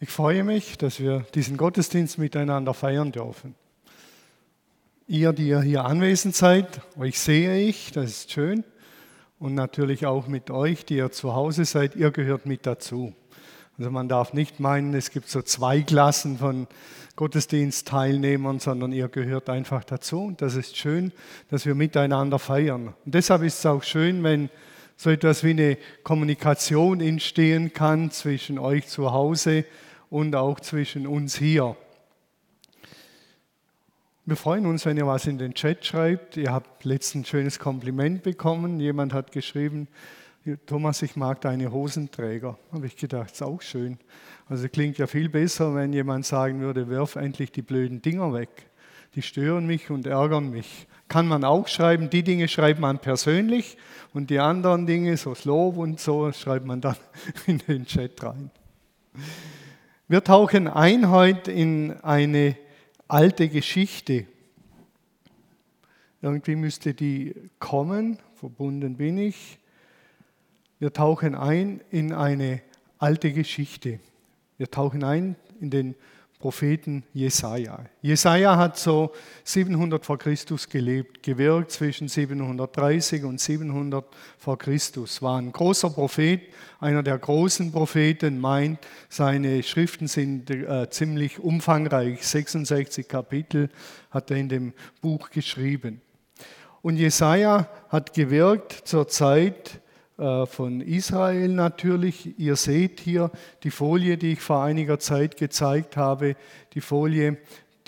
Ich freue mich, dass wir diesen Gottesdienst miteinander feiern dürfen. Ihr, die ihr hier anwesend seid, euch sehe ich, das ist schön. Und natürlich auch mit euch, die ihr zu Hause seid, ihr gehört mit dazu. Also man darf nicht meinen, es gibt so zwei Klassen von Gottesdienstteilnehmern, sondern ihr gehört einfach dazu. Und das ist schön, dass wir miteinander feiern. Und deshalb ist es auch schön, wenn so etwas wie eine Kommunikation entstehen kann zwischen euch zu Hause auch zwischen uns hier. Wir freuen uns, wenn ihr was in den Chat schreibt. Ihr habt letztens ein schönes Kompliment bekommen. Jemand hat geschrieben, Thomas, ich mag deine Hosenträger. Habe ich gedacht, ist auch schön. Also klingt ja viel besser, wenn jemand sagen würde, wirf endlich die blöden Dinger weg. Die stören mich und ärgern mich. Kann man auch schreiben, die Dinge schreibt man persönlich und die anderen Dinge, so das Lob und so, schreibt man dann in den Chat rein. Wir tauchen ein heute in eine alte Geschichte. Irgendwie müsste die kommen, verbunden bin ich. Wir tauchen ein in eine alte Geschichte. Wir tauchen ein in den Propheten Jesaja. Jesaja hat so 700 vor Christus gelebt, gewirkt zwischen 730 und 700 vor Christus. War ein großer Prophet, einer der großen Propheten, meint, seine Schriften sind äh, ziemlich umfangreich. 66 Kapitel hat er in dem Buch geschrieben. Und Jesaja hat gewirkt zur Zeit, von Israel natürlich. Ihr seht hier die Folie, die ich vor einiger Zeit gezeigt habe, die Folie,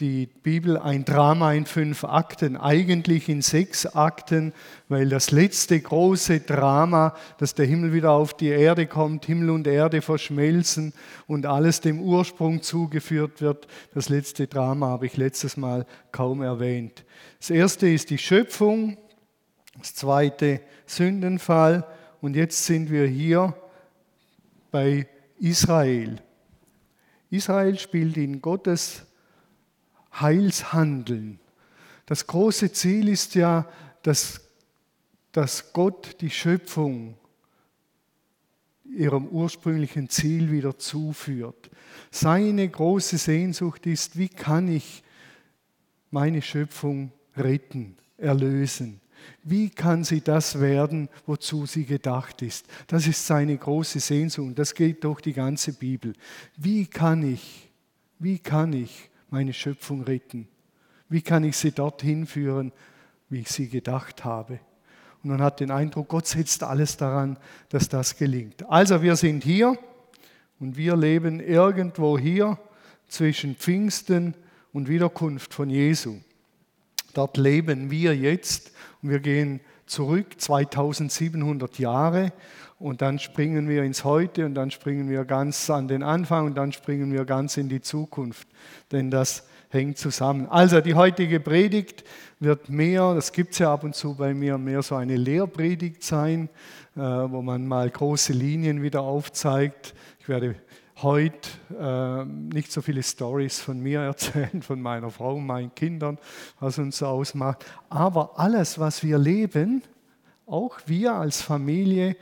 die Bibel ein Drama in fünf Akten, eigentlich in sechs Akten, weil das letzte große Drama, dass der Himmel wieder auf die Erde kommt, Himmel und Erde verschmelzen und alles dem Ursprung zugeführt wird, das letzte Drama habe ich letztes Mal kaum erwähnt. Das erste ist die Schöpfung, das zweite Sündenfall, und jetzt sind wir hier bei Israel. Israel spielt in Gottes Heilshandeln. Das große Ziel ist ja, dass, dass Gott die Schöpfung ihrem ursprünglichen Ziel wieder zuführt. Seine große Sehnsucht ist, wie kann ich meine Schöpfung retten, erlösen? Wie kann sie das werden, wozu sie gedacht ist? Das ist seine große Sehnsucht. Das geht durch die ganze Bibel. Wie kann ich, wie kann ich meine Schöpfung retten? Wie kann ich sie dorthin führen, wie ich sie gedacht habe? Und man hat den Eindruck, Gott setzt alles daran, dass das gelingt. Also wir sind hier und wir leben irgendwo hier zwischen Pfingsten und Wiederkunft von Jesu. Dort leben wir jetzt und wir gehen zurück 2700 Jahre und dann springen wir ins Heute und dann springen wir ganz an den Anfang und dann springen wir ganz in die Zukunft, denn das hängt zusammen. Also die heutige Predigt wird mehr, das gibt es ja ab und zu bei mir, mehr so eine Lehrpredigt sein, äh, wo man mal große Linien wieder aufzeigt. Ich werde heute äh, nicht so viele Stories von mir erzählen, von meiner Frau, meinen Kindern, was uns ausmacht. Aber alles, was wir leben, auch wir als Familie,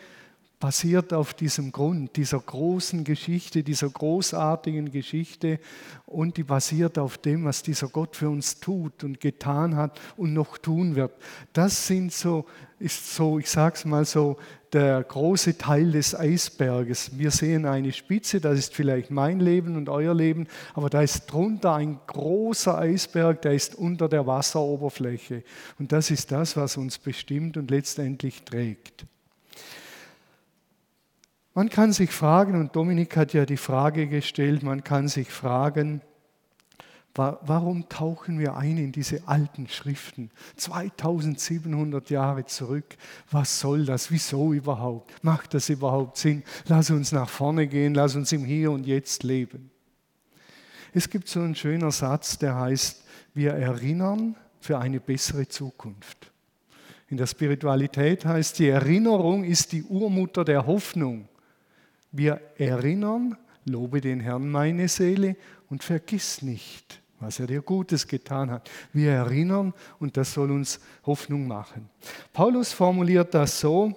basiert auf diesem Grund, dieser großen Geschichte, dieser großartigen Geschichte und die basiert auf dem, was dieser Gott für uns tut und getan hat und noch tun wird. Das sind so, ist so, ich sage es mal so, der große Teil des Eisberges. Wir sehen eine Spitze, das ist vielleicht mein Leben und euer Leben, aber da ist drunter ein großer Eisberg, der ist unter der Wasseroberfläche. Und das ist das, was uns bestimmt und letztendlich trägt. Man kann sich fragen, und Dominik hat ja die Frage gestellt, man kann sich fragen, Warum tauchen wir ein in diese alten Schriften? 2700 Jahre zurück. Was soll das? Wieso überhaupt? Macht das überhaupt Sinn? Lass uns nach vorne gehen, lass uns im Hier und Jetzt leben. Es gibt so einen schönen Satz, der heißt, wir erinnern für eine bessere Zukunft. In der Spiritualität heißt, die Erinnerung ist die Urmutter der Hoffnung. Wir erinnern, lobe den Herrn meine Seele und vergiss nicht, was er dir Gutes getan hat. Wir erinnern und das soll uns Hoffnung machen. Paulus formuliert das so,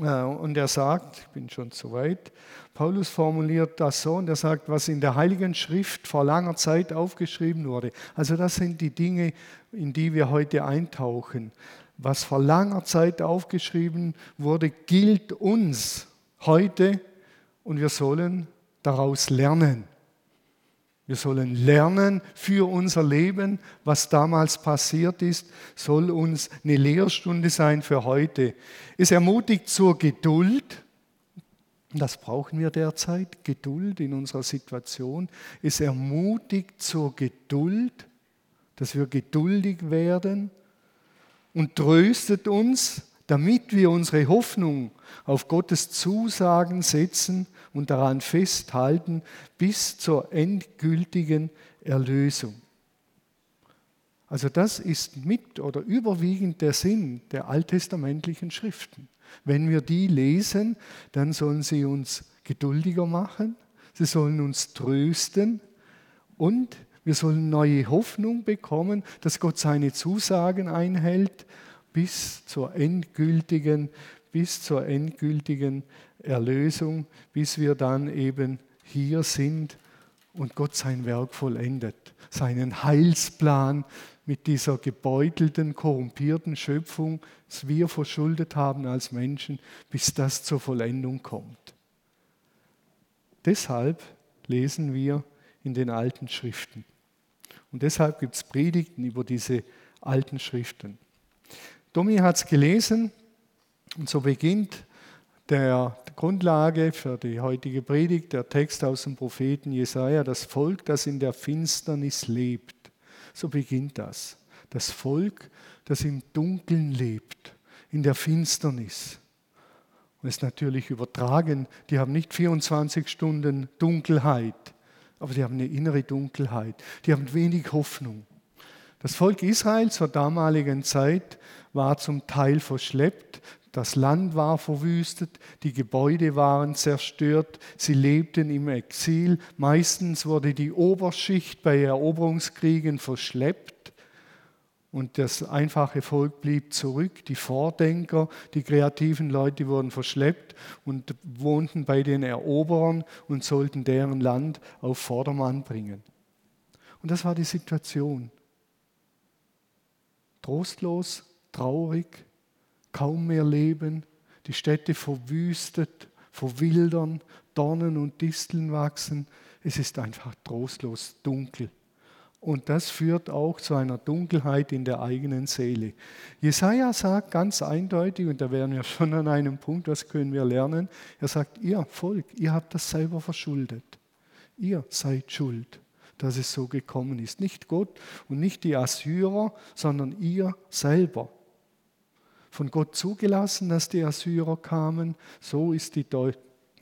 Äh, und er sagt, ich bin schon zu weit, Paulus formuliert das so und er sagt, was in der Heiligen Schrift vor langer Zeit aufgeschrieben wurde. Also das sind die Dinge, in die wir heute eintauchen. Was vor langer Zeit aufgeschrieben wurde, gilt uns heute und wir sollen daraus lernen. Wir sollen lernen für unser Leben, was damals passiert ist, soll uns eine Lehrstunde sein für heute. Es ermutigt zur Geduld. Das brauchen wir derzeit, Geduld in unserer Situation. Es ermutigt zur Geduld, dass wir geduldig werden und tröstet uns, damit wir unsere Hoffnung auf Gottes Zusagen setzen und daran festhalten bis zur endgültigen Erlösung. Also das ist mit oder überwiegend der Sinn der alttestamentlichen Schriften. Wenn wir die lesen, dann sollen sie uns geduldiger machen, sie sollen uns trösten und wir sollen neue Hoffnung bekommen, dass Gott seine Zusagen einhält bis zur endgültigen, bis zur endgültigen Erlösung, bis wir dann eben hier sind und Gott sein Werk vollendet, seinen Heilsplan mit dieser gebeutelten, korrumpierten Schöpfung, das wir verschuldet haben als Menschen, bis das zur Vollendung kommt. Deshalb lesen wir in den alten Schriften. Und deshalb gibt es Predigten über diese alten Schriften. Domi hat es gelesen und so beginnt der Grundlage für die heutige Predigt, der Text aus dem Propheten Jesaja, das Volk, das in der Finsternis lebt. So beginnt das. Das Volk, das im Dunkeln lebt, in der Finsternis. Und es ist natürlich übertragen, die haben nicht 24 Stunden Dunkelheit, aber die haben eine innere Dunkelheit. Die haben wenig Hoffnung. Das Volk Israel zur damaligen Zeit war zum Teil verschleppt, das Land war verwüstet, die Gebäude waren zerstört, sie lebten im Exil. Meistens wurde die Oberschicht bei Eroberungskriegen verschleppt und das einfache Volk blieb zurück. Die Vordenker, die kreativen Leute wurden verschleppt und wohnten bei den Eroberern und sollten deren Land auf Vordermann bringen. Und das war die Situation. Trostlos, traurig, kaum mehr Leben, die Städte verwüstet, verwildern, Dornen und Disteln wachsen. Es ist einfach trostlos dunkel. Und das führt auch zu einer Dunkelheit in der eigenen Seele. Jesaja sagt ganz eindeutig, und da wären wir schon an einem Punkt, was können wir lernen? Er sagt: Ihr Volk, ihr habt das selber verschuldet. Ihr seid schuld, dass es so gekommen ist. Nicht Gott und nicht die Assyrer, sondern ihr selber von Gott zugelassen, dass die Assyrer kamen. So ist die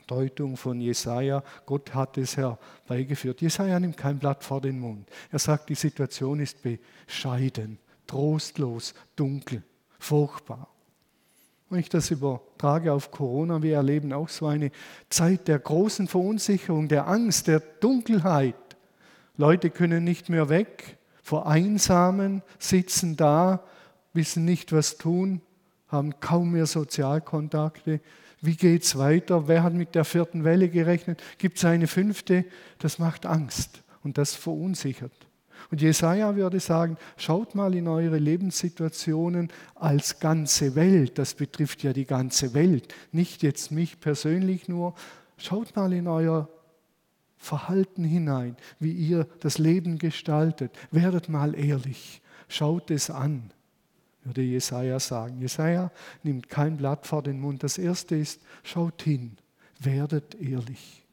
Deutung von Jesaja. Gott hat es herbeigeführt. Jesaja nimmt kein Blatt vor den Mund. Er sagt, die Situation ist bescheiden, trostlos, dunkel, furchtbar. Wenn ich das übertrage auf Corona, wir erleben auch so eine Zeit der großen Verunsicherung, der Angst, der Dunkelheit. Leute können nicht mehr weg, vereinsamen, sitzen da, wissen nicht, was tun haben kaum mehr Sozialkontakte. Wie geht es weiter? Wer hat mit der vierten Welle gerechnet? Gibt es eine fünfte? Das macht Angst und das verunsichert. Und Jesaja würde sagen: Schaut mal in eure Lebenssituationen als ganze Welt. Das betrifft ja die ganze Welt, nicht jetzt mich persönlich nur. Schaut mal in euer Verhalten hinein, wie ihr das Leben gestaltet. Werdet mal ehrlich. Schaut es an würde Jesaja sagen. Jesaja nimmt kein Blatt vor den Mund. Das erste ist, schaut hin, werdet ehrlich.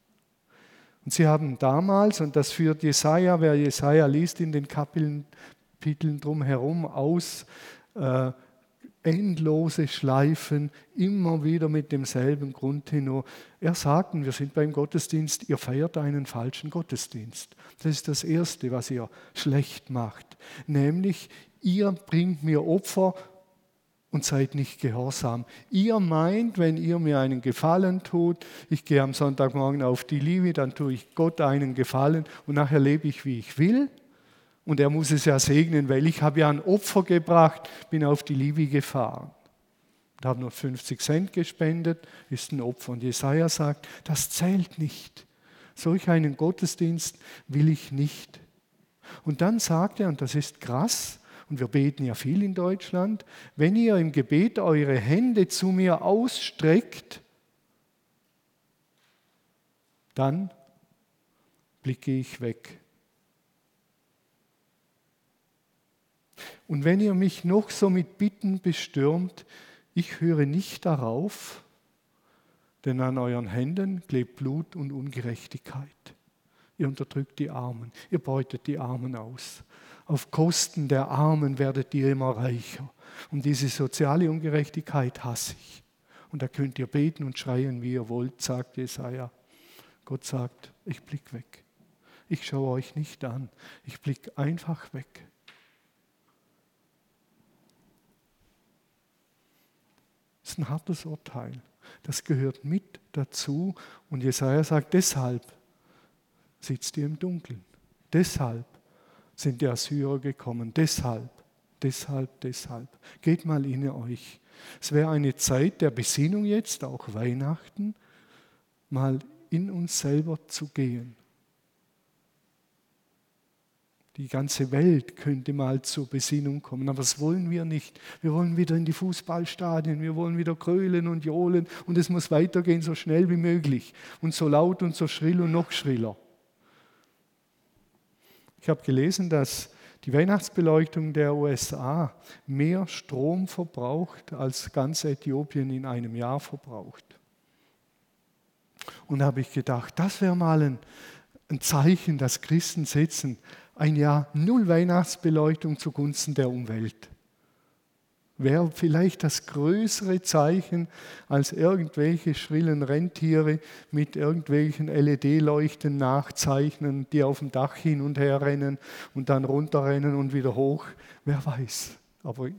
Und sie haben damals, und das führt Jesaja, wer Jesaja liest in den Kapiteln drumherum aus, äh, endlose Schleifen, immer wieder mit demselben Grundtenor. Er sagt, wir sind beim Gottesdienst, ihr feiert einen falschen Gottesdienst. Das ist das Erste, was ihr schlecht macht. Nämlich, ihr bringt mir Opfer und seid nicht gehorsam. Ihr meint, wenn ihr mir einen Gefallen tut, ich gehe am Sonntagmorgen auf die Liebe, dann tue ich Gott einen Gefallen und nachher lebe ich, wie ich will. Und er muss es ja segnen, weil ich habe ja ein Opfer gebracht, bin auf die Liebe gefahren. und habe nur 50 Cent gespendet, ist ein Opfer. Und Jesaja sagt, das zählt nicht. Solch einen Gottesdienst will ich nicht. Und dann sagt er, und das ist krass, und wir beten ja viel in Deutschland, wenn ihr im Gebet eure Hände zu mir ausstreckt, dann blicke ich weg. Und wenn ihr mich noch so mit Bitten bestürmt, ich höre nicht darauf, denn an euren Händen klebt Blut und Ungerechtigkeit. Ihr unterdrückt die Armen, ihr beutet die Armen aus. Auf Kosten der Armen werdet ihr immer reicher. Und diese soziale Ungerechtigkeit hasse ich. Und da könnt ihr beten und schreien, wie ihr wollt, sagt Jesaja. Gott sagt, ich blick weg. Ich schaue euch nicht an. Ich blick einfach weg. Das ist ein hartes Urteil. Das gehört mit dazu. Und Jesaja sagt, deshalb sitzt ihr im Dunkeln. Deshalb sind die Assyrer gekommen. Deshalb, deshalb, deshalb. Geht mal in euch. Es wäre eine Zeit der Besinnung jetzt, auch Weihnachten, mal in uns selber zu gehen. Die ganze Welt könnte mal zur Besinnung kommen, aber das wollen wir nicht. Wir wollen wieder in die Fußballstadien, wir wollen wieder krölen und johlen und es muss weitergehen so schnell wie möglich und so laut und so schrill und noch schriller. Ich habe gelesen, dass die Weihnachtsbeleuchtung der USA mehr Strom verbraucht, als ganz Äthiopien in einem Jahr verbraucht. Und da habe ich gedacht, das wäre mal ein, ein Zeichen, das Christen setzen. Ein Jahr null Weihnachtsbeleuchtung zugunsten der Umwelt wäre vielleicht das größere Zeichen als irgendwelche schrillen Rentiere mit irgendwelchen LED-Leuchten nachzeichnen, die auf dem Dach hin und her rennen und dann runterrennen und wieder hoch. Wer weiß. Aber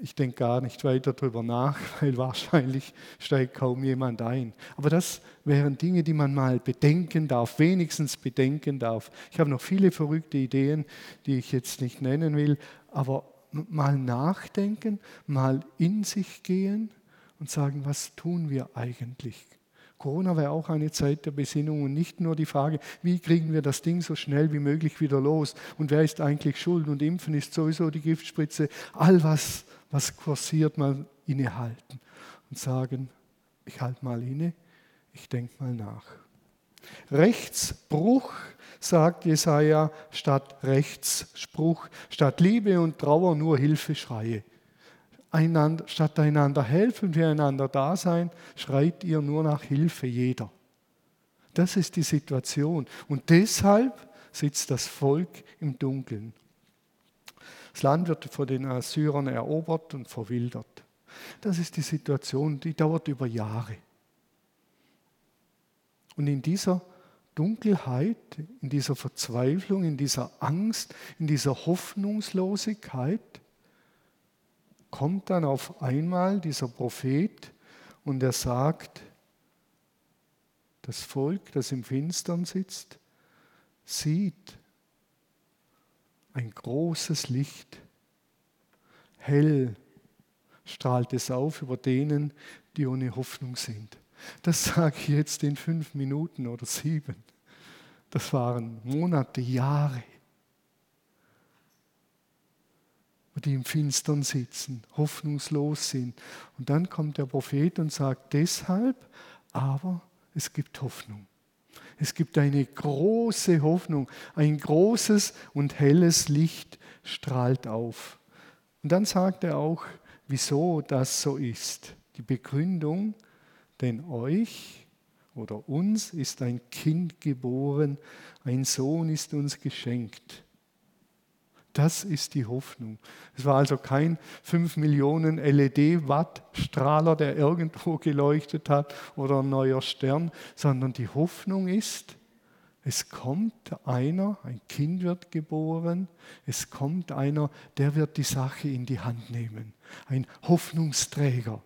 ich denke gar nicht weiter darüber nach, weil wahrscheinlich steigt kaum jemand ein. Aber das wären Dinge, die man mal bedenken darf, wenigstens bedenken darf. Ich habe noch viele verrückte Ideen, die ich jetzt nicht nennen will, aber mal nachdenken, mal in sich gehen und sagen, was tun wir eigentlich? Corona war auch eine Zeit der Besinnung und nicht nur die Frage, wie kriegen wir das Ding so schnell wie möglich wieder los und wer ist eigentlich schuld und Impfen ist sowieso die Giftspritze. All was, was kursiert, mal innehalten und sagen, ich halte mal inne, ich denke mal nach. Rechtsbruch sagt Jesaja, statt Rechtsspruch, statt Liebe und Trauer nur Hilfeschreie. Einander, statt einander helfen, füreinander da sein, schreit ihr nur nach Hilfe jeder. Das ist die Situation. Und deshalb sitzt das Volk im Dunkeln. Das Land wird von den Assyrern erobert und verwildert. Das ist die Situation, die dauert über Jahre. Und in dieser Dunkelheit, in dieser Verzweiflung, in dieser Angst, in dieser Hoffnungslosigkeit kommt dann auf einmal dieser Prophet und er sagt, das Volk, das im Finstern sitzt, sieht ein großes Licht. Hell strahlt es auf über denen, die ohne Hoffnung sind. Das sage ich jetzt in fünf Minuten oder sieben. Das waren Monate, Jahre, wo die im Finstern sitzen, hoffnungslos sind. Und dann kommt der Prophet und sagt deshalb, aber es gibt Hoffnung. Es gibt eine große Hoffnung, ein großes und helles Licht strahlt auf. Und dann sagt er auch, wieso das so ist. Die Begründung, denn euch oder uns ist ein Kind geboren, ein Sohn ist uns geschenkt. Das ist die Hoffnung. Es war also kein 5 Millionen LED-Watt-Strahler, der irgendwo geleuchtet hat oder ein neuer Stern, sondern die Hoffnung ist, es kommt einer, ein Kind wird geboren, es kommt einer, der wird die Sache in die Hand nehmen. Ein Hoffnungsträger.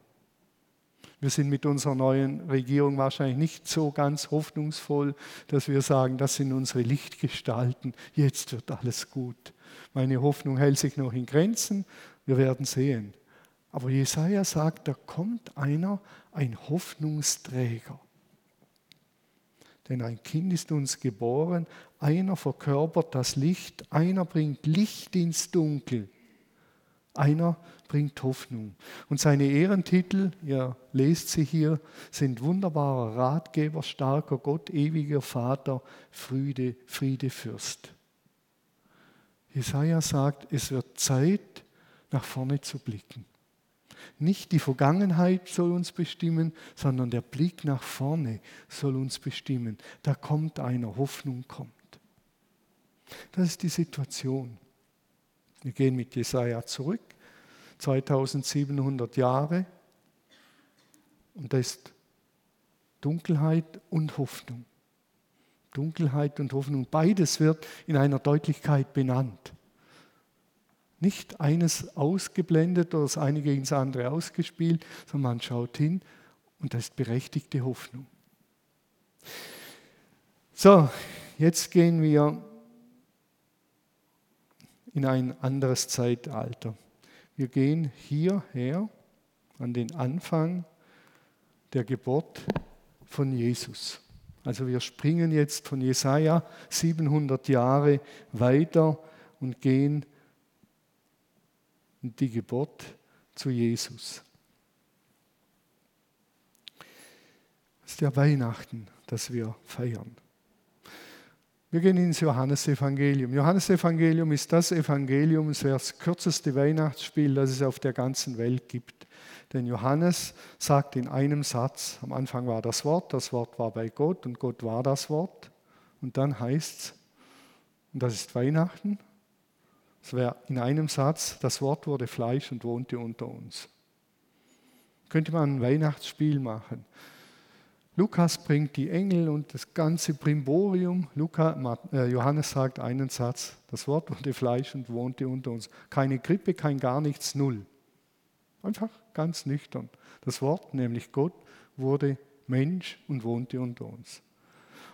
Wir sind mit unserer neuen Regierung wahrscheinlich nicht so ganz hoffnungsvoll, dass wir sagen, das sind unsere Lichtgestalten, jetzt wird alles gut. Meine Hoffnung hält sich noch in Grenzen, wir werden sehen. Aber Jesaja sagt, da kommt einer, ein Hoffnungsträger. Denn ein Kind ist uns geboren, einer verkörpert das Licht, einer bringt Licht ins Dunkel, einer bringt Hoffnung. Und seine Ehrentitel, ihr lest sie hier, sind wunderbarer Ratgeber, starker Gott, ewiger Vater, Friede, Friede Fürst. Jesaja sagt, es wird Zeit, nach vorne zu blicken. Nicht die Vergangenheit soll uns bestimmen, sondern der Blick nach vorne soll uns bestimmen. Da kommt einer, Hoffnung kommt. Das ist die Situation. Wir gehen mit Jesaja zurück, 2700 Jahre, und da ist Dunkelheit und Hoffnung. Dunkelheit und Hoffnung, beides wird in einer Deutlichkeit benannt. Nicht eines ausgeblendet oder das eine gegen das andere ausgespielt, sondern man schaut hin und das ist berechtigte Hoffnung. So, jetzt gehen wir in ein anderes Zeitalter. Wir gehen hierher an den Anfang der Geburt von Jesus. Also wir springen jetzt von Jesaja 700 Jahre weiter und gehen die Geburt zu Jesus. Das ist ja Weihnachten, das wir feiern. Wir gehen ins Johannesevangelium. Johannesevangelium ist das Evangelium, es wäre das kürzeste Weihnachtsspiel, das es auf der ganzen Welt gibt. Denn Johannes sagt in einem Satz, am Anfang war das Wort, das Wort war bei Gott und Gott war das Wort. Und dann heißt es, und das ist Weihnachten, es wäre in einem Satz, das Wort wurde Fleisch und wohnte unter uns. Könnte man ein Weihnachtsspiel machen. Lukas bringt die Engel und das ganze Primborium. Luca, äh, Johannes sagt einen Satz, das Wort wurde Fleisch und wohnte unter uns. Keine Krippe, kein gar nichts, null. Einfach ganz nüchtern. Das Wort, nämlich Gott, wurde Mensch und wohnte unter uns.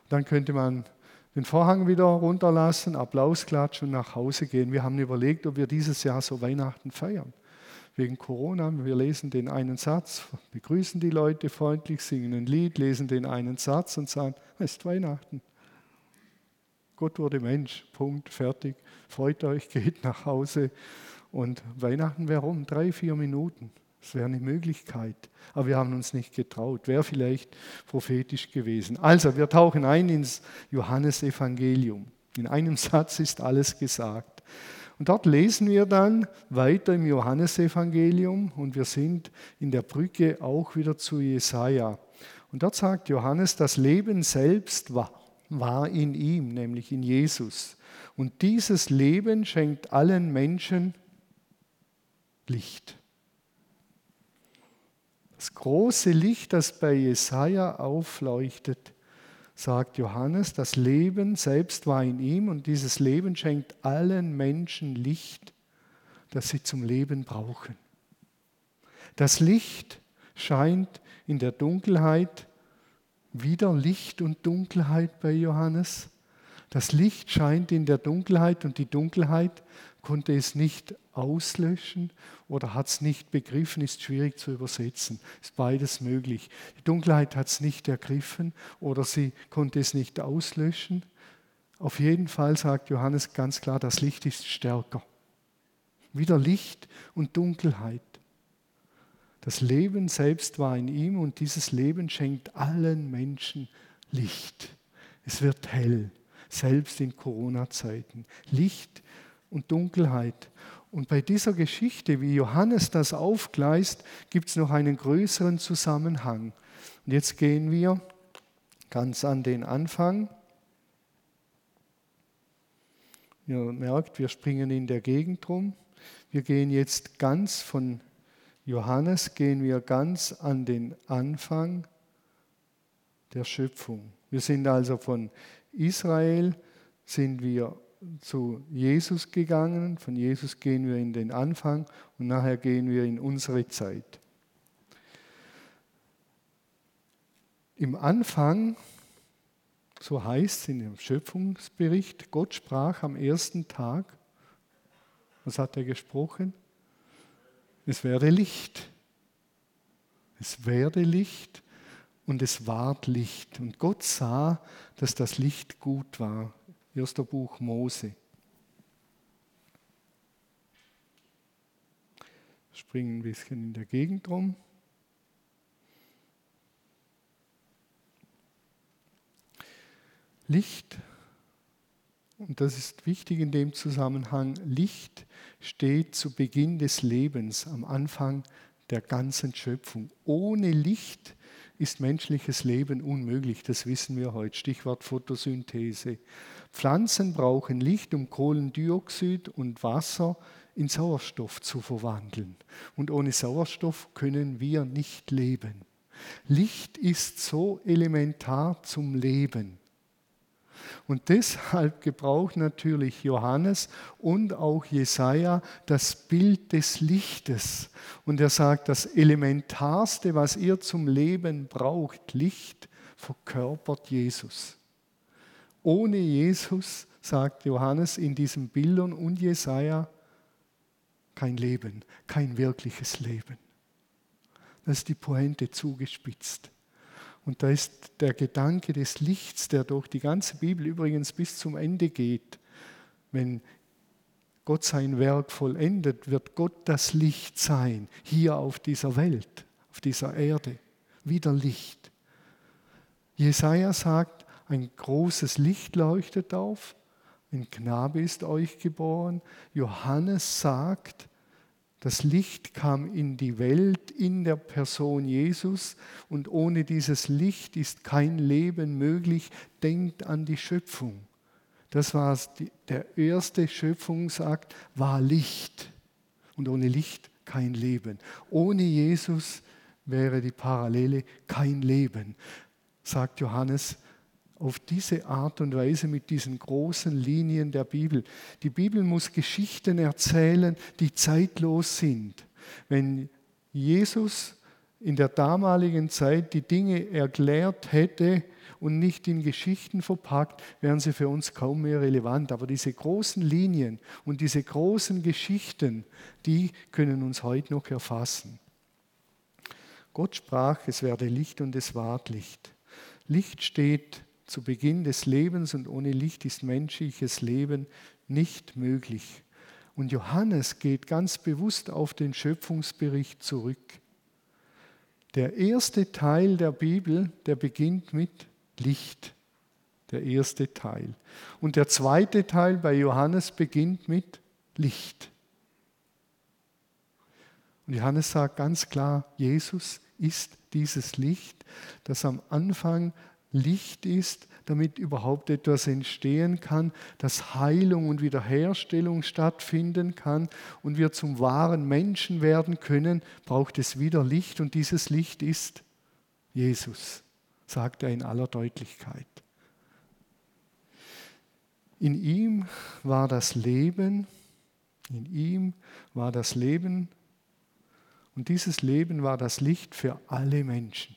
Dann könnte man den Vorhang wieder runterlassen, Applaus klatschen und nach Hause gehen. Wir haben überlegt, ob wir dieses Jahr so Weihnachten feiern. Wegen Corona, wir lesen den einen Satz, begrüßen die Leute freundlich, singen ein Lied, lesen den einen Satz und sagen, es ist Weihnachten. Gott wurde Mensch, Punkt, fertig. Freut euch, geht nach Hause. Und Weihnachten wäre um drei, vier Minuten. Das wäre eine Möglichkeit. Aber wir haben uns nicht getraut. Wäre vielleicht prophetisch gewesen. Also, wir tauchen ein ins Johannesevangelium. In einem Satz ist alles gesagt. Und dort lesen wir dann weiter im Johannesevangelium und wir sind in der Brücke auch wieder zu Jesaja. Und dort sagt Johannes, das Leben selbst war, war in ihm, nämlich in Jesus. Und dieses Leben schenkt allen Menschen Licht. Das große Licht, das bei Jesaja aufleuchtet, sagt Johannes, das Leben selbst war in ihm und dieses Leben schenkt allen Menschen Licht, das sie zum Leben brauchen. Das Licht scheint in der Dunkelheit, wieder Licht und Dunkelheit bei Johannes. Das Licht scheint in der Dunkelheit und die Dunkelheit konnte es nicht auslöschen oder hat es nicht begriffen, ist schwierig zu übersetzen. Ist beides möglich. Die Dunkelheit hat es nicht ergriffen oder sie konnte es nicht auslöschen. Auf jeden Fall sagt Johannes ganz klar, das Licht ist stärker. Wieder Licht und Dunkelheit. Das Leben selbst war in ihm und dieses Leben schenkt allen Menschen Licht. Es wird hell, selbst in Corona-Zeiten. Licht und Dunkelheit. Und bei dieser Geschichte, wie Johannes das aufgleist, gibt es noch einen größeren Zusammenhang. Und jetzt gehen wir ganz an den Anfang. Ihr merkt, wir springen in der Gegend rum. Wir gehen jetzt ganz von Johannes, gehen wir ganz an den Anfang der Schöpfung. Wir sind also von Israel, sind wir zu Jesus gegangen, von Jesus gehen wir in den Anfang und nachher gehen wir in unsere Zeit. Im Anfang, so heißt es in dem Schöpfungsbericht, Gott sprach am ersten Tag, was hat er gesprochen? es werde Licht. Es werde Licht und es ward Licht. Und Gott sah, dass das Licht gut war. Erster Buch Mose. Springen ein bisschen in der Gegend rum. Licht, und das ist wichtig in dem Zusammenhang, Licht steht zu Beginn des Lebens, am Anfang der ganzen Schöpfung. Ohne Licht ist menschliches Leben unmöglich, das wissen wir heute. Stichwort Photosynthese. Pflanzen brauchen Licht, um Kohlendioxid und Wasser in Sauerstoff zu verwandeln. Und ohne Sauerstoff können wir nicht leben. Licht ist so elementar zum Leben. Und deshalb gebraucht natürlich Johannes und auch Jesaja das Bild des Lichtes. Und er sagt, das Elementarste, was ihr zum Leben braucht, Licht, verkörpert Jesus. Ohne Jesus, sagt Johannes in diesen Bildern und Jesaja, kein Leben, kein wirkliches Leben. Das ist die Pointe zugespitzt. Und da ist der Gedanke des Lichts, der durch die ganze Bibel übrigens bis zum Ende geht. Wenn Gott sein Werk vollendet, wird Gott das Licht sein, hier auf dieser Welt, auf dieser Erde. Wieder Licht. Jesaja sagt, ein großes Licht leuchtet auf, ein Knabe ist euch geboren. Johannes sagt, das Licht kam in die Welt in der Person Jesus und ohne dieses Licht ist kein Leben möglich. Denkt an die Schöpfung. Das war der erste Schöpfungsakt, war Licht. Und ohne Licht kein Leben. Ohne Jesus wäre die Parallele kein Leben, sagt Johannes auf diese Art und Weise mit diesen großen Linien der Bibel. Die Bibel muss Geschichten erzählen, die zeitlos sind. Wenn Jesus in der damaligen Zeit die Dinge erklärt hätte und nicht in Geschichten verpackt, wären sie für uns kaum mehr relevant. Aber diese großen Linien und diese großen Geschichten, die können uns heute noch erfassen. Gott sprach, es werde Licht und es ward Licht. Licht steht zu Beginn des Lebens und ohne Licht ist menschliches Leben nicht möglich. Und Johannes geht ganz bewusst auf den Schöpfungsbericht zurück. Der erste Teil der Bibel, der beginnt mit Licht. Der erste Teil. Und der zweite Teil bei Johannes beginnt mit Licht. Und Johannes sagt ganz klar, Jesus ist dieses Licht, das am Anfang Licht ist, damit überhaupt etwas entstehen kann, dass Heilung und Wiederherstellung stattfinden kann und wir zum wahren Menschen werden können, braucht es wieder Licht und dieses Licht ist Jesus, sagt er in aller Deutlichkeit. In ihm war das Leben, in ihm war das Leben und dieses Leben war das Licht für alle Menschen.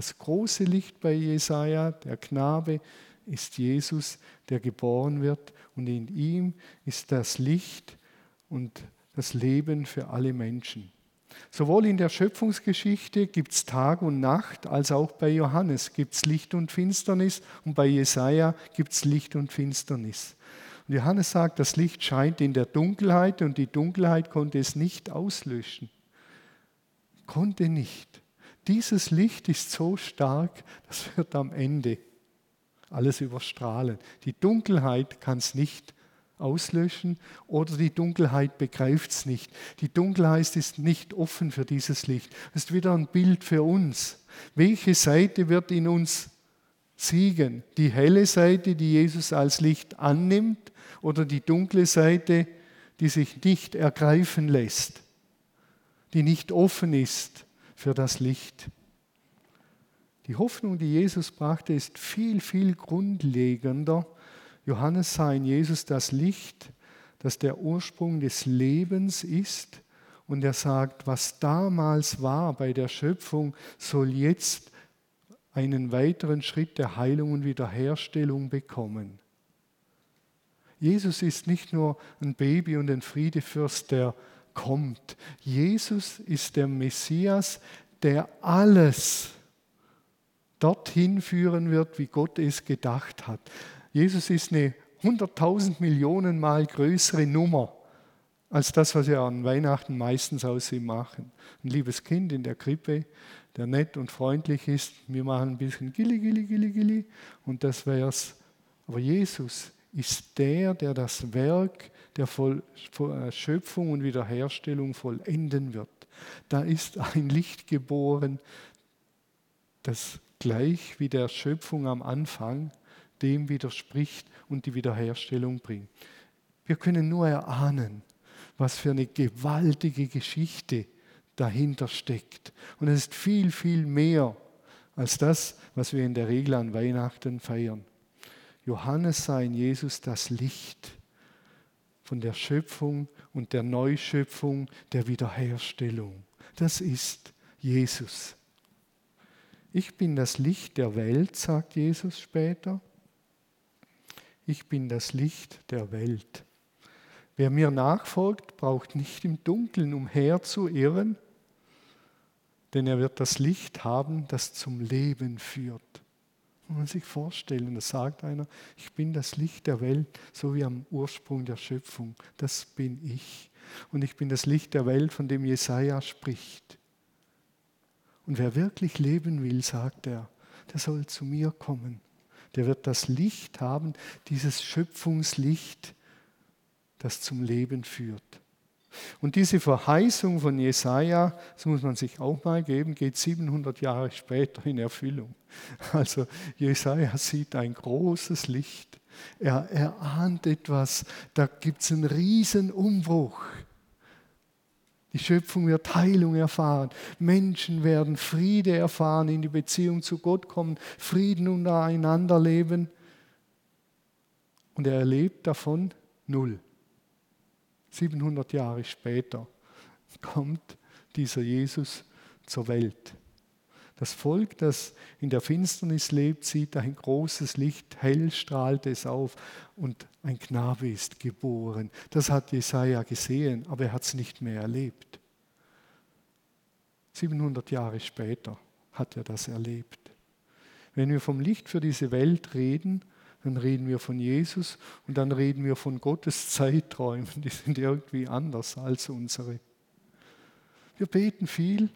Das große Licht bei Jesaja, der Knabe, ist Jesus, der geboren wird und in ihm ist das Licht und das Leben für alle Menschen. Sowohl in der Schöpfungsgeschichte gibt es Tag und Nacht, als auch bei Johannes gibt es Licht und Finsternis und bei Jesaja gibt es Licht und Finsternis. Und Johannes sagt, das Licht scheint in der Dunkelheit und die Dunkelheit konnte es nicht auslöschen. Konnte nicht. Dieses Licht ist so stark, das wird am Ende alles überstrahlen. Die Dunkelheit kann es nicht auslöschen oder die Dunkelheit begreift es nicht. Die Dunkelheit ist nicht offen für dieses Licht. Das ist wieder ein Bild für uns. Welche Seite wird in uns siegen? Die helle Seite, die Jesus als Licht annimmt oder die dunkle Seite, die sich nicht ergreifen lässt, die nicht offen ist für das Licht. Die Hoffnung, die Jesus brachte, ist viel, viel grundlegender. Johannes sah in Jesus das Licht, das der Ursprung des Lebens ist. Und er sagt, was damals war bei der Schöpfung, soll jetzt einen weiteren Schritt der Heilung und Wiederherstellung bekommen. Jesus ist nicht nur ein Baby und ein Friedefürst, der kommt. Jesus ist der Messias, der alles dorthin führen wird, wie Gott es gedacht hat. Jesus ist eine 100.000 Millionen Mal größere Nummer als das, was wir an Weihnachten meistens aus ihm machen. Ein liebes Kind in der Krippe, der nett und freundlich ist. Wir machen ein bisschen Gilli, Gilli, Gilli, Gilli und das wär's. Aber Jesus ist der, der das Werk der Schöpfung und Wiederherstellung vollenden wird. Da ist ein Licht geboren, das gleich wie der Schöpfung am Anfang dem widerspricht und die Wiederherstellung bringt. Wir können nur erahnen, was für eine gewaltige Geschichte dahinter steckt. Und es ist viel, viel mehr als das, was wir in der Regel an Weihnachten feiern. Johannes sah in Jesus das Licht von der Schöpfung und der Neuschöpfung, der Wiederherstellung. Das ist Jesus. Ich bin das Licht der Welt, sagt Jesus später. Ich bin das Licht der Welt. Wer mir nachfolgt, braucht nicht im Dunkeln umherzuirren, denn er wird das Licht haben, das zum Leben führt. Muss man sich vorstellen, da sagt einer, ich bin das Licht der Welt, so wie am Ursprung der Schöpfung. Das bin ich. Und ich bin das Licht der Welt, von dem Jesaja spricht. Und wer wirklich leben will, sagt er, der soll zu mir kommen. Der wird das Licht haben, dieses Schöpfungslicht, das zum Leben führt. Und diese Verheißung von Jesaja, das muss man sich auch mal geben, geht 700 Jahre später in Erfüllung. Also Jesaja sieht ein großes Licht. Er, er ahnt etwas, da gibt es einen riesen Umbruch. Die Schöpfung wird Heilung erfahren. Menschen werden Friede erfahren, in die Beziehung zu Gott kommen, Frieden untereinander leben. Und er erlebt davon null. 700 Jahre später kommt dieser Jesus zur Welt. Das Volk, das in der Finsternis lebt, sieht ein großes Licht, hell strahlt es auf und ein Knabe ist geboren. Das hat Jesaja gesehen, aber er hat es nicht mehr erlebt. 700 Jahre später hat er das erlebt. Wenn wir vom Licht für diese Welt reden, dann reden wir von Jesus und dann reden wir von Gottes Zeiträumen. Die sind irgendwie anders als unsere. Wir beten viel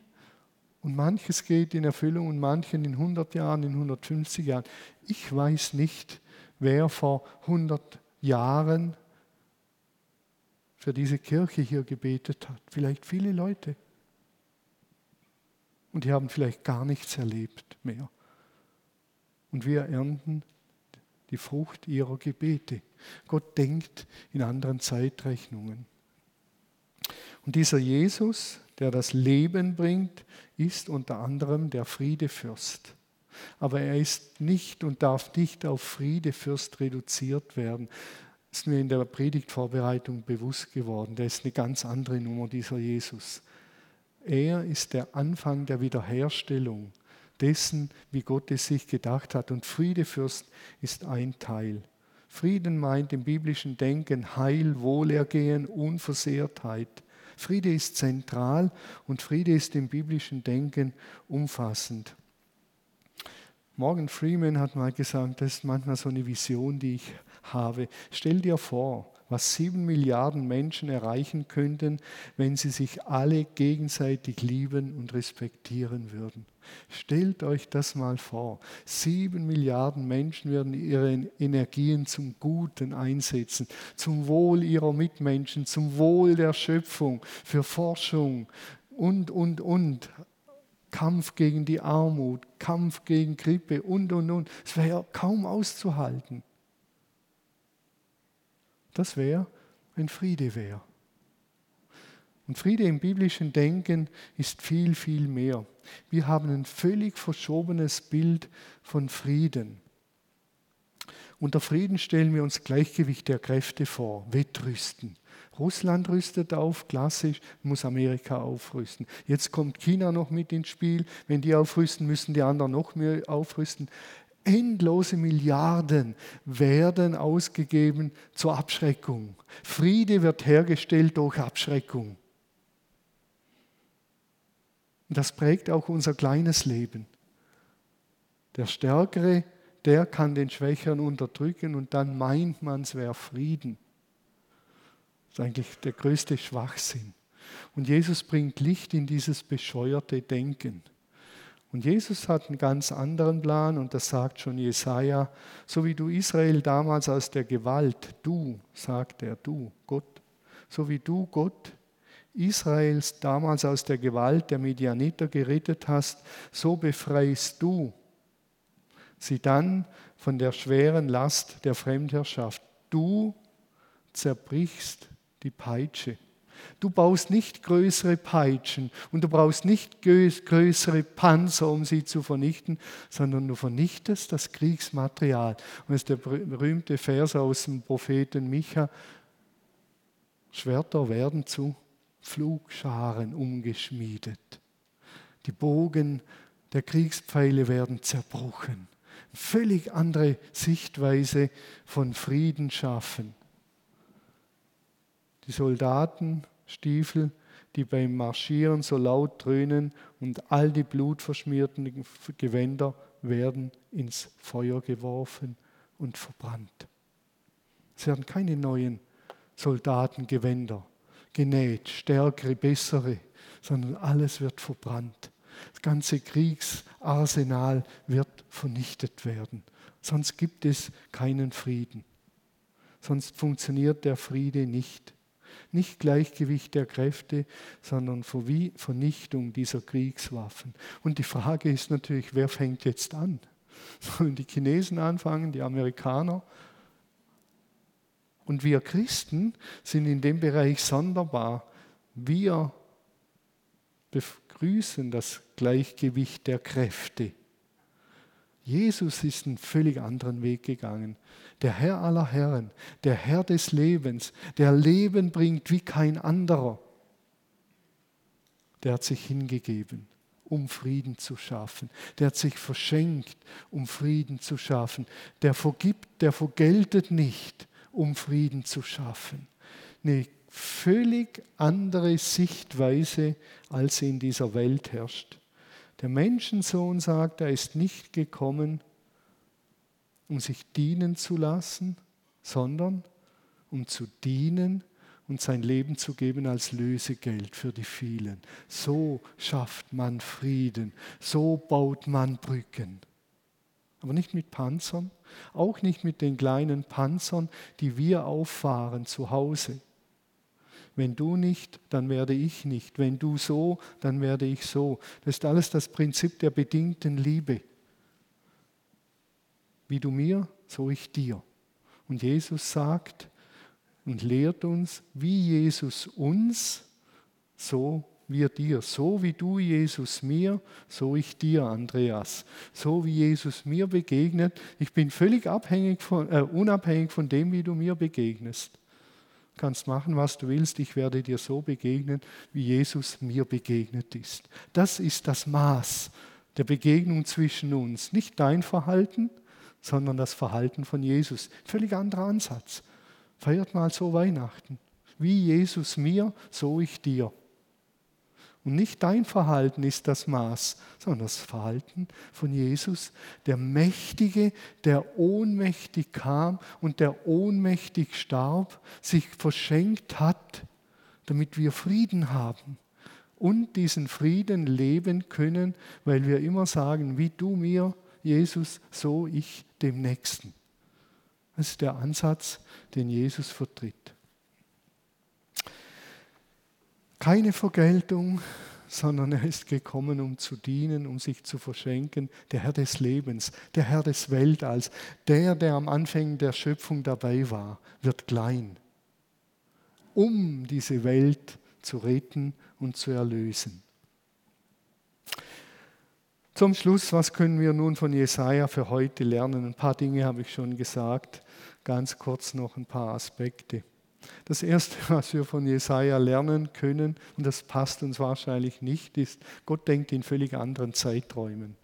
und manches geht in Erfüllung und manchen in 100 Jahren, in 150 Jahren. Ich weiß nicht, wer vor 100 Jahren für diese Kirche hier gebetet hat. Vielleicht viele Leute. Und die haben vielleicht gar nichts erlebt mehr. Und wir ernten die Frucht ihrer Gebete. Gott denkt in anderen Zeitrechnungen. Und dieser Jesus, der das Leben bringt, ist unter anderem der Friedefürst. Aber er ist nicht und darf nicht auf Friedefürst reduziert werden. Das ist mir in der Predigtvorbereitung bewusst geworden. Der ist eine ganz andere Nummer, dieser Jesus. Er ist der Anfang der Wiederherstellung dessen, wie Gott es sich gedacht hat. Und Friedefürst ist ein Teil. Frieden meint im biblischen Denken Heil, Wohlergehen, Unversehrtheit. Friede ist zentral und Friede ist im biblischen Denken umfassend. Morgan Freeman hat mal gesagt, das ist manchmal so eine Vision, die ich habe. Stell dir vor, was sieben Milliarden Menschen erreichen könnten, wenn sie sich alle gegenseitig lieben und respektieren würden. Stellt euch das mal vor. Sieben Milliarden Menschen werden ihre Energien zum Guten einsetzen, zum Wohl ihrer Mitmenschen, zum Wohl der Schöpfung, für Forschung und, und, und. Kampf gegen die Armut, Kampf gegen Grippe und, und, und. Es wäre ja kaum auszuhalten. Das wäre, wenn Friede wäre. Und Friede im biblischen Denken ist viel, viel mehr. Wir haben ein völlig verschobenes Bild von Frieden. Unter Frieden stellen wir uns Gleichgewicht der Kräfte vor, Wettrüsten. Russland rüstet auf, klassisch, muss Amerika aufrüsten. Jetzt kommt China noch mit ins Spiel. Wenn die aufrüsten, müssen die anderen noch mehr aufrüsten. Endlose Milliarden werden ausgegeben zur Abschreckung. Friede wird hergestellt durch Abschreckung. Und das prägt auch unser kleines Leben. Der Stärkere, der kann den Schwächeren unterdrücken und dann meint man, es wäre Frieden. Das ist eigentlich der größte Schwachsinn. Und Jesus bringt Licht in dieses bescheuerte Denken. Und Jesus hat einen ganz anderen Plan und das sagt schon Jesaja, so wie du Israel damals aus der Gewalt, du, sagt er, du, Gott, so wie du Gott Israels damals aus der Gewalt der Medianiter gerettet hast, so befreist du sie dann von der schweren Last der Fremdherrschaft. Du zerbrichst die Peitsche. Du baust nicht größere Peitschen und du brauchst nicht größere Panzer, um sie zu vernichten, sondern du vernichtest das Kriegsmaterial. Und das ist der berühmte Vers aus dem Propheten Micha. Schwerter werden zu Flugscharen umgeschmiedet. Die Bogen der Kriegspfeile werden zerbrochen. Völlig andere Sichtweise von Frieden schaffen. Die Soldatenstiefel, die beim Marschieren so laut dröhnen und all die blutverschmierten Gewänder werden ins Feuer geworfen und verbrannt. Es werden keine neuen Soldatengewänder genäht, stärkere, bessere, sondern alles wird verbrannt. Das ganze Kriegsarsenal wird vernichtet werden. Sonst gibt es keinen Frieden. Sonst funktioniert der Friede nicht. Nicht Gleichgewicht der Kräfte, sondern Vernichtung dieser Kriegswaffen. Und die Frage ist natürlich, wer fängt jetzt an? Sollen die Chinesen anfangen, die Amerikaner? Und wir Christen sind in dem Bereich sonderbar. Wir begrüßen das Gleichgewicht der Kräfte. Jesus ist einen völlig anderen Weg gegangen. Der Herr aller Herren, der Herr des Lebens, der Leben bringt wie kein anderer, der hat sich hingegeben, um Frieden zu schaffen. Der hat sich verschenkt, um Frieden zu schaffen. Der vergibt, der vergeltet nicht, um Frieden zu schaffen. Eine völlig andere Sichtweise, als in dieser Welt herrscht. Der Menschensohn sagt, er ist nicht gekommen, um sich dienen zu lassen, sondern um zu dienen und sein Leben zu geben als Lösegeld für die vielen. So schafft man Frieden, so baut man Brücken. Aber nicht mit Panzern, auch nicht mit den kleinen Panzern, die wir auffahren zu Hause. Wenn du nicht, dann werde ich nicht. Wenn du so, dann werde ich so. Das ist alles das Prinzip der bedingten Liebe. Wie du mir, so ich dir. Und Jesus sagt und lehrt uns, wie Jesus uns, so wir dir. So wie du, Jesus, mir, so ich dir, Andreas. So wie Jesus mir begegnet. Ich bin völlig abhängig von, äh, unabhängig von dem, wie du mir begegnest. Kannst machen, was du willst. Ich werde dir so begegnen, wie Jesus mir begegnet ist. Das ist das Maß der Begegnung zwischen uns. Nicht dein Verhalten, sondern das Verhalten von Jesus. Völlig anderer Ansatz. Feiert mal so Weihnachten. Wie Jesus mir, so ich dir. Und nicht dein Verhalten ist das Maß, sondern das Verhalten von Jesus, der Mächtige, der ohnmächtig kam und der ohnmächtig starb, sich verschenkt hat, damit wir Frieden haben und diesen Frieden leben können, weil wir immer sagen, wie du mir, Jesus, so ich dem Nächsten. Das ist der Ansatz, den Jesus vertritt. Keine Vergeltung, sondern er ist gekommen, um zu dienen, um sich zu verschenken. Der Herr des Lebens, der Herr des Weltalls, der, der am Anfang der Schöpfung dabei war, wird klein, um diese Welt zu retten und zu erlösen. Zum Schluss, was können wir nun von Jesaja für heute lernen? Ein paar Dinge habe ich schon gesagt, ganz kurz noch ein paar Aspekte. Das Erste, was wir von Jesaja lernen können, und das passt uns wahrscheinlich nicht, ist, Gott denkt in völlig anderen Zeiträumen.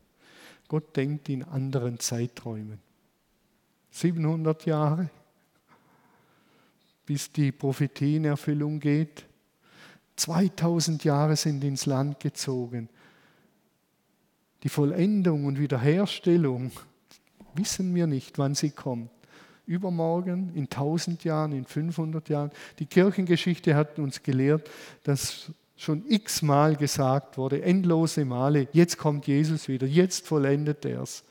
Gott denkt in anderen Zeiträumen. 700 Jahre, bis die Prophetie in Erfüllung geht. 2000 Jahre sind ins Land gezogen. Die Vollendung und Wiederherstellung wissen wir nicht, wann sie kommt. Übermorgen, in 1000 Jahren, in 500 Jahren. Die Kirchengeschichte hat uns gelehrt, dass schon x-mal gesagt wurde, endlose Male, jetzt kommt Jesus wieder, jetzt vollendet er es.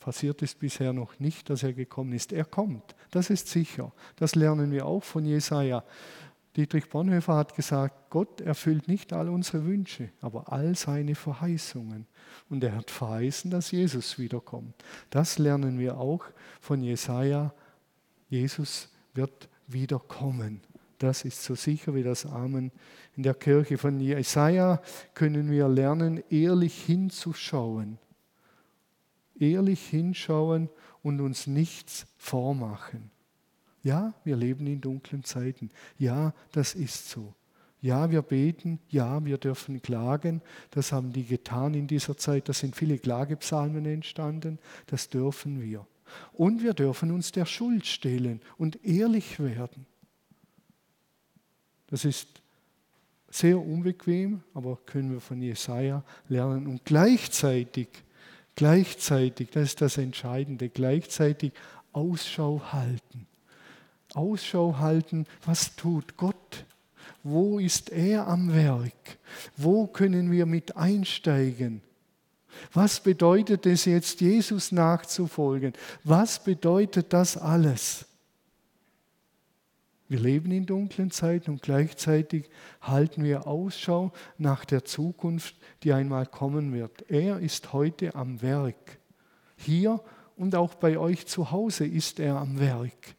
Passiert ist bisher noch nicht, dass er gekommen ist. Er kommt, das ist sicher. Das lernen wir auch von Jesaja. Dietrich Bonhoeffer hat gesagt, Gott erfüllt nicht all unsere Wünsche, aber all seine Verheißungen. Und er hat verheißen, dass Jesus wiederkommt. Das lernen wir auch von Jesaja. Jesus wird wiederkommen. Das ist so sicher wie das Amen in der Kirche. Von Jesaja können wir lernen, ehrlich hinzuschauen. Ehrlich hinschauen und uns nichts vormachen. Ja, wir leben in dunklen Zeiten. Ja, das ist so. Ja, wir beten. Ja, wir dürfen klagen. Das haben die getan in dieser Zeit. Da sind viele Klagepsalmen entstanden. Das dürfen wir. Und wir dürfen uns der Schuld stellen und ehrlich werden. Das ist sehr unbequem, aber können wir von Jesaja lernen. Und gleichzeitig, gleichzeitig, das ist das Entscheidende, gleichzeitig Ausschau halten Ausschau halten, was tut Gott? Wo ist er am Werk? Wo können wir mit einsteigen? Was bedeutet es jetzt, Jesus nachzufolgen? Was bedeutet das alles? Wir leben in dunklen Zeiten und gleichzeitig halten wir Ausschau nach der Zukunft, die einmal kommen wird. Er ist heute am Werk. Hier und auch bei euch zu Hause ist er am Werk.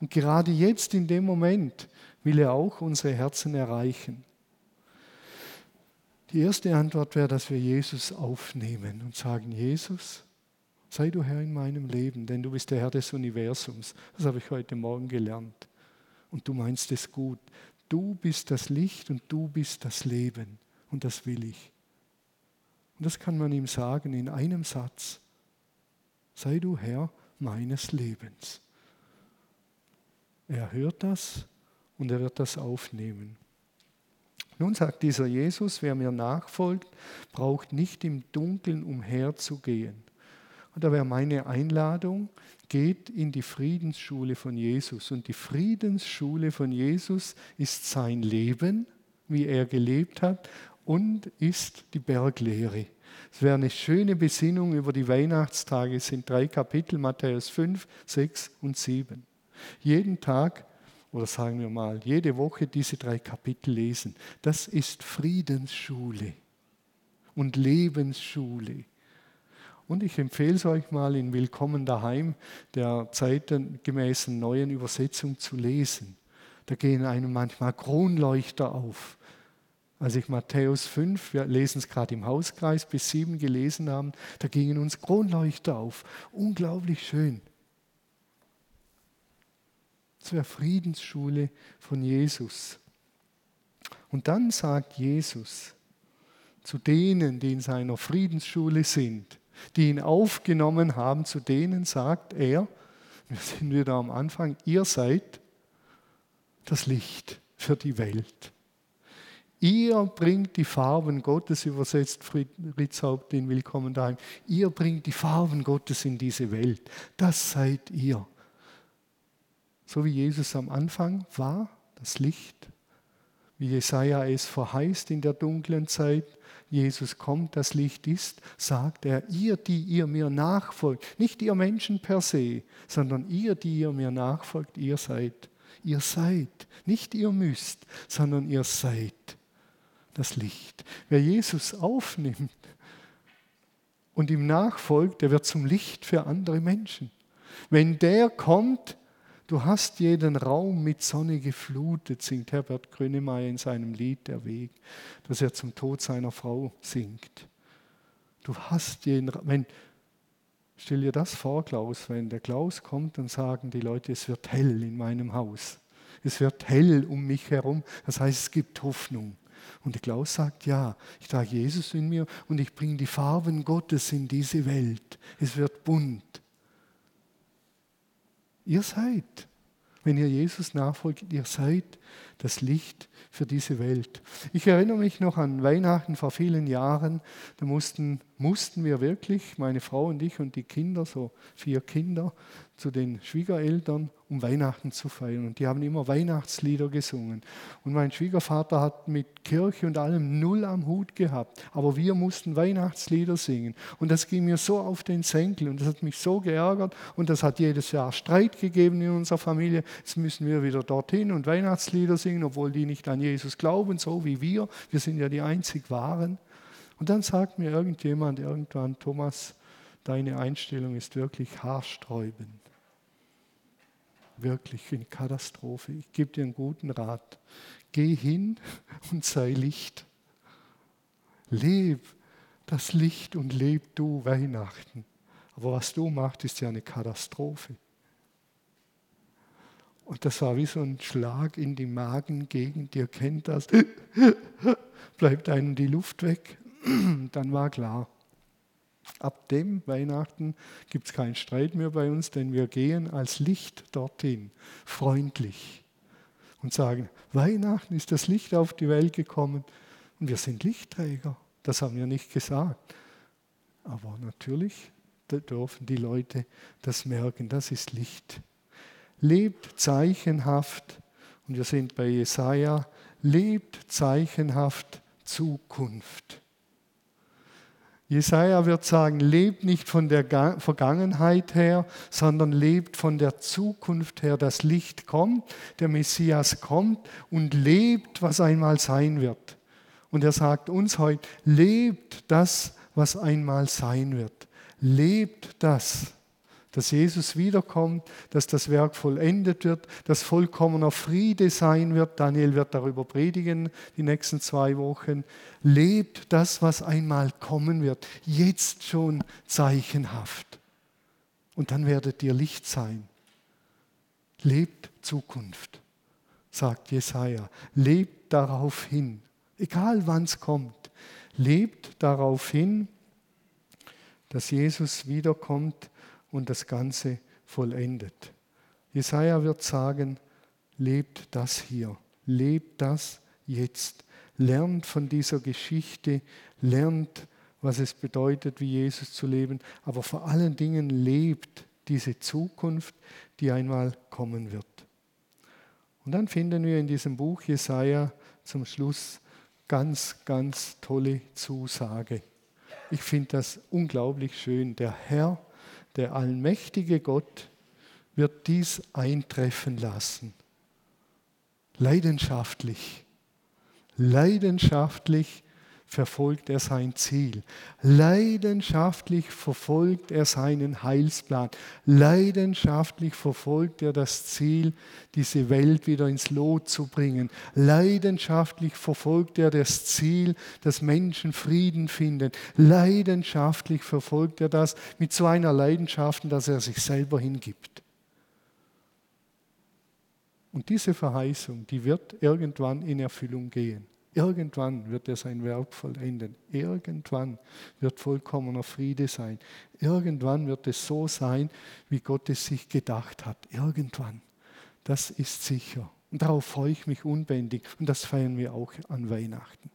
Und gerade jetzt in dem Moment will er auch unsere Herzen erreichen. Die erste Antwort wäre, dass wir Jesus aufnehmen und sagen, Jesus, sei du Herr in meinem Leben, denn du bist der Herr des Universums. Das habe ich heute Morgen gelernt. Und du meinst es gut. Du bist das Licht und du bist das Leben. Und das will ich. Und das kann man ihm sagen in einem Satz. Sei du Herr meines Lebens. Er hört das und er wird das aufnehmen. Nun sagt dieser Jesus, wer mir nachfolgt, braucht nicht im Dunkeln umherzugehen. Und da wäre meine Einladung, geht in die Friedensschule von Jesus. Und die Friedensschule von Jesus ist sein Leben, wie er gelebt hat, und ist die Berglehre. Es wäre eine schöne Besinnung über die Weihnachtstage. Es sind drei Kapitel, Matthäus 5, 6 und 7. Jeden Tag oder sagen wir mal jede Woche diese drei Kapitel lesen. Das ist Friedensschule und Lebensschule. Und ich empfehle es euch mal in Willkommen daheim der zeitgemäßen neuen Übersetzung zu lesen. Da gehen einem manchmal Kronleuchter auf. Als ich Matthäus 5, wir lesen es gerade im Hauskreis, bis 7 gelesen haben, da gingen uns Kronleuchter auf. Unglaublich schön zur Friedensschule von Jesus. Und dann sagt Jesus zu denen, die in seiner Friedensschule sind, die ihn aufgenommen haben, zu denen sagt er, wir sind wieder am Anfang, ihr seid das Licht für die Welt. Ihr bringt die Farben Gottes, übersetzt Fritz Haupt in Willkommen daheim. Ihr bringt die Farben Gottes in diese Welt. Das seid ihr. So wie Jesus am Anfang war, das Licht, wie Jesaja es verheißt in der dunklen Zeit, Jesus kommt, das Licht ist, sagt er, ihr, die ihr mir nachfolgt, nicht ihr Menschen per se, sondern ihr, die ihr mir nachfolgt, ihr seid. Ihr seid, nicht ihr müsst, sondern ihr seid das Licht. Wer Jesus aufnimmt und ihm nachfolgt, der wird zum Licht für andere Menschen. Wenn der kommt, Du hast jeden Raum mit Sonne geflutet, singt Herbert Grönemeyer in seinem Lied Der Weg, das er zum Tod seiner Frau singt. Du hast jeden Raum. Wenn, stell dir das vor, Klaus, wenn der Klaus kommt, dann sagen die Leute, es wird hell in meinem Haus. Es wird hell um mich herum. Das heißt, es gibt Hoffnung. Und der Klaus sagt, ja, ich trage Jesus in mir und ich bringe die Farben Gottes in diese Welt. Es wird bunt. Ihr seid. Wenn ihr Jesus nachfolgt, ihr seid das Licht für diese Welt. Ich erinnere mich noch an Weihnachten vor vielen Jahren. Da mussten, mussten wir wirklich, meine Frau und ich und die Kinder, so vier Kinder, zu den Schwiegereltern, um Weihnachten zu feiern. Und die haben immer Weihnachtslieder gesungen. Und mein Schwiegervater hat mit Kirche und allem null am Hut gehabt. Aber wir mussten Weihnachtslieder singen. Und das ging mir so auf den Senkel und das hat mich so geärgert. Und das hat jedes Jahr Streit gegeben in unserer Familie. Jetzt müssen wir wieder dorthin und Weihnachtslieder singen, obwohl die nicht an Jesus glauben, so wie wir. Wir sind ja die einzig Wahren. Und dann sagt mir irgendjemand irgendwann, Thomas, deine Einstellung ist wirklich haarsträubend wirklich eine Katastrophe. Ich gebe dir einen guten Rat. Geh hin und sei Licht. Leb das Licht und leb du Weihnachten. Aber was du machst, ist ja eine Katastrophe. Und das war wie so ein Schlag in die Magengegend. Ihr kennt das. Bleibt einem die Luft weg. Dann war klar, Ab dem Weihnachten gibt es keinen Streit mehr bei uns, denn wir gehen als Licht dorthin, freundlich und sagen, Weihnachten ist das Licht auf die Welt gekommen und wir sind Lichtträger. Das haben wir nicht gesagt. Aber natürlich dürfen die Leute das merken, das ist Licht. Lebt zeichenhaft, und wir sind bei Jesaja, lebt zeichenhaft Zukunft. Jesaja wird sagen, lebt nicht von der Vergangenheit her, sondern lebt von der Zukunft her. Das Licht kommt, der Messias kommt und lebt, was einmal sein wird. Und er sagt uns heute, lebt das, was einmal sein wird. Lebt das dass Jesus wiederkommt, dass das Werk vollendet wird, dass vollkommener Friede sein wird. Daniel wird darüber predigen die nächsten zwei Wochen. Lebt das, was einmal kommen wird, jetzt schon zeichenhaft. Und dann werdet ihr Licht sein. Lebt Zukunft, sagt Jesaja. Lebt darauf hin, egal wann es kommt. Lebt darauf hin, dass Jesus wiederkommt und das Ganze vollendet. Jesaja wird sagen, lebt das hier, lebt das jetzt, lernt von dieser Geschichte, lernt, was es bedeutet, wie Jesus zu leben, aber vor allen Dingen lebt diese Zukunft, die einmal kommen wird. Und dann finden wir in diesem Buch Jesaja zum Schluss ganz, ganz tolle Zusage. Ich finde das unglaublich schön. Der Herr der allmächtige Gott wird dies eintreffen lassen. Leidenschaftlich, leidenschaftlich verfolgt er sein Ziel. Leidenschaftlich verfolgt er seinen Heilsplan. Leidenschaftlich verfolgt er das Ziel, diese Welt wieder ins Lot zu bringen. Leidenschaftlich verfolgt er das Ziel, dass Menschen Frieden finden. Leidenschaftlich verfolgt er das mit so einer Leidenschaft, dass er sich selber hingibt. Und diese Verheißung, die wird irgendwann in Erfüllung gehen. Irgendwann wird er sein Werk vollenden. Irgendwann wird vollkommener Friede sein. Irgendwann wird es so sein, wie Gott es sich gedacht hat. Irgendwann. Das ist sicher. Und darauf freue ich mich unbändig. Und das feiern wir auch an Weihnachten.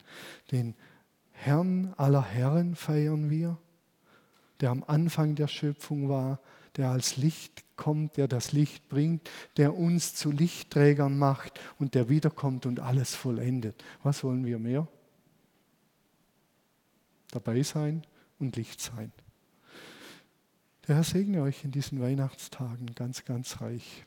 Den Herrn aller Herren feiern wir, der am Anfang der Schöpfung war, der als Licht kommt, der das Licht bringt, der uns zu Lichtträgern macht und der wiederkommt und alles vollendet. Was wollen wir mehr? Dabei sein und Licht sein. Der Herr segne euch in diesen Weihnachtstagen ganz, ganz reich.